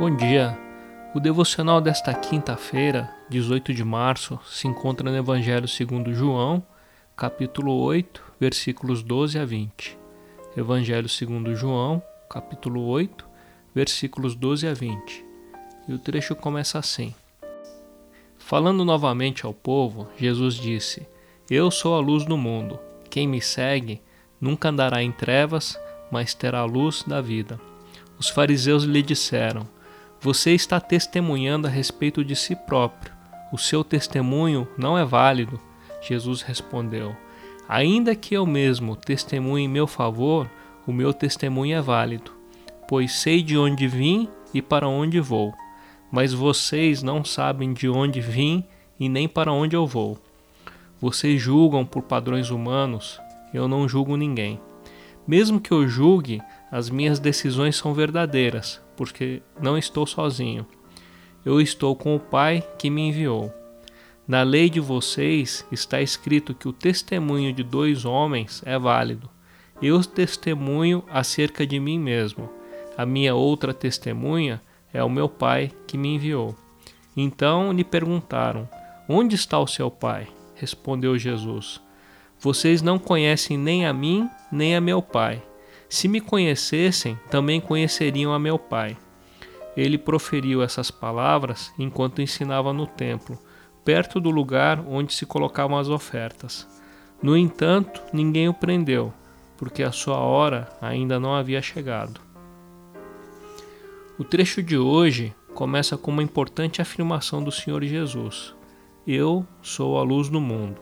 Bom dia. O devocional desta quinta-feira, 18 de março, se encontra no Evangelho segundo João, capítulo 8, versículos 12 a 20. Evangelho segundo João, capítulo 8, versículos 12 a 20. E o trecho começa assim: Falando novamente ao povo, Jesus disse: Eu sou a luz do mundo. Quem me segue nunca andará em trevas, mas terá a luz da vida. Os fariseus lhe disseram: Você está testemunhando a respeito de si próprio. O seu testemunho não é válido. Jesus respondeu: Ainda que eu mesmo testemunhe em meu favor, o meu testemunho é válido, pois sei de onde vim e para onde vou. Mas vocês não sabem de onde vim e nem para onde eu vou. Vocês julgam por padrões humanos, eu não julgo ninguém. Mesmo que eu julgue, as minhas decisões são verdadeiras, porque não estou sozinho. Eu estou com o Pai que me enviou. Na lei de vocês está escrito que o testemunho de dois homens é válido. Eu testemunho acerca de mim mesmo. A minha outra testemunha é o meu Pai que me enviou. Então lhe perguntaram: Onde está o seu Pai? Respondeu Jesus: Vocês não conhecem nem a mim, nem a meu Pai. Se me conhecessem, também conheceriam a meu Pai. Ele proferiu essas palavras enquanto ensinava no templo, perto do lugar onde se colocavam as ofertas. No entanto, ninguém o prendeu, porque a sua hora ainda não havia chegado. O trecho de hoje começa com uma importante afirmação do Senhor Jesus: Eu sou a luz do mundo.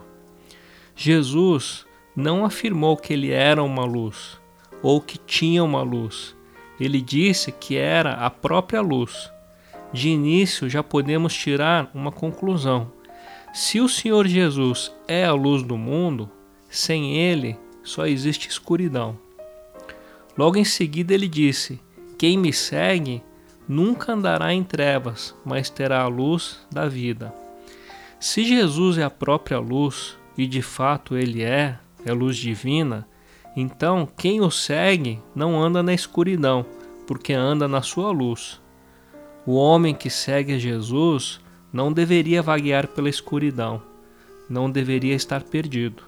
Jesus não afirmou que ele era uma luz ou que tinha uma luz. Ele disse que era a própria luz. De início já podemos tirar uma conclusão. Se o Senhor Jesus é a luz do mundo, sem ele só existe escuridão. Logo em seguida ele disse: Quem me segue nunca andará em trevas, mas terá a luz da vida. Se Jesus é a própria luz, e de fato ele é, é luz divina, então quem o segue não anda na escuridão, porque anda na sua luz. O homem que segue a Jesus não deveria vaguear pela escuridão, não deveria estar perdido.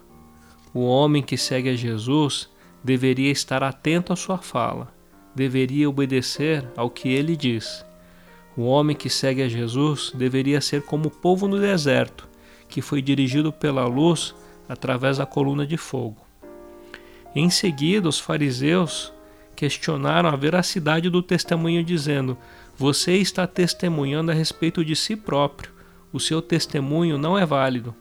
O homem que segue a Jesus deveria estar atento à sua fala deveria obedecer ao que ele diz. O homem que segue a Jesus deveria ser como o povo no deserto, que foi dirigido pela luz através da coluna de fogo. Em seguida, os fariseus questionaram a veracidade do testemunho, dizendo: Você está testemunhando a respeito de si próprio, o seu testemunho não é válido.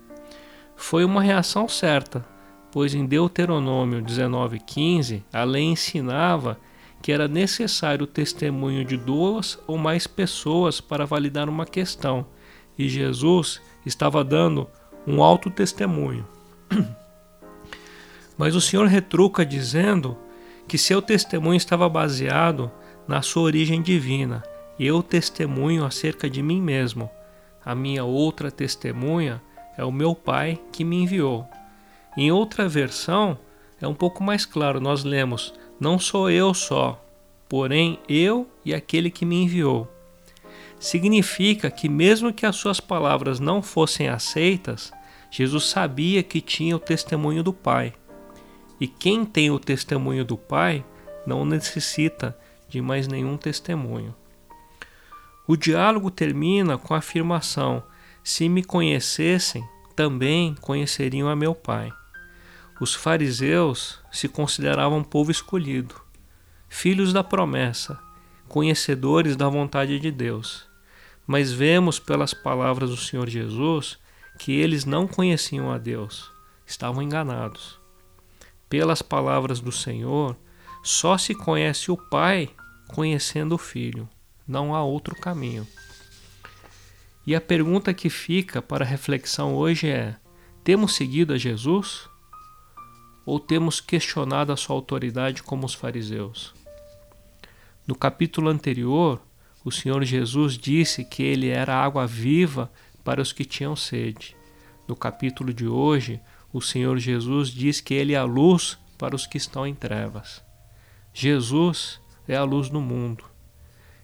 Foi uma reação certa, pois em Deuteronômio 19,15 a lei ensinava que era necessário o testemunho de duas ou mais pessoas para validar uma questão, e Jesus estava dando um alto testemunho. Mas o Senhor retruca dizendo que seu testemunho estava baseado na sua origem divina. Eu testemunho acerca de mim mesmo. A minha outra testemunha é o meu Pai que me enviou. Em outra versão, é um pouco mais claro, nós lemos: não sou eu só, porém eu e aquele que me enviou. Significa que, mesmo que as suas palavras não fossem aceitas, Jesus sabia que tinha o testemunho do Pai. E quem tem o testemunho do Pai não necessita de mais nenhum testemunho. O diálogo termina com a afirmação: Se me conhecessem, também conheceriam a meu Pai. Os fariseus se consideravam povo escolhido, filhos da promessa, conhecedores da vontade de Deus. Mas vemos pelas palavras do Senhor Jesus que eles não conheciam a Deus, estavam enganados. Pelas palavras do Senhor, só se conhece o Pai conhecendo o Filho, não há outro caminho. E a pergunta que fica para reflexão hoje é: temos seguido a Jesus? ou temos questionado a sua autoridade como os fariseus? No capítulo anterior, o Senhor Jesus disse que ele era água viva para os que tinham sede. No capítulo de hoje, o Senhor Jesus diz que ele é a luz para os que estão em trevas. Jesus é a luz do mundo.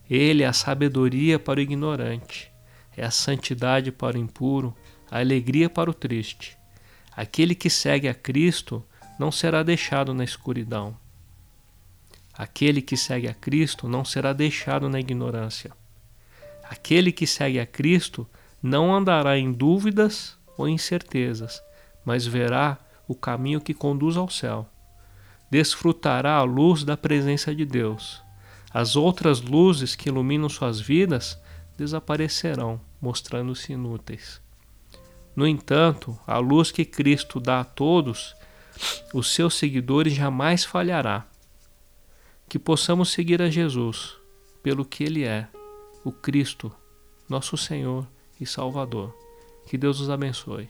Ele é a sabedoria para o ignorante, é a santidade para o impuro, a alegria para o triste. Aquele que segue a Cristo não será deixado na escuridão. Aquele que segue a Cristo não será deixado na ignorância. Aquele que segue a Cristo não andará em dúvidas ou incertezas, mas verá o caminho que conduz ao céu. Desfrutará a luz da presença de Deus. As outras luzes que iluminam suas vidas desaparecerão, mostrando-se inúteis. No entanto, a luz que Cristo dá a todos, os seus seguidores jamais falhará que possamos seguir a Jesus pelo que Ele é, o Cristo, nosso Senhor e Salvador. Que Deus os abençoe.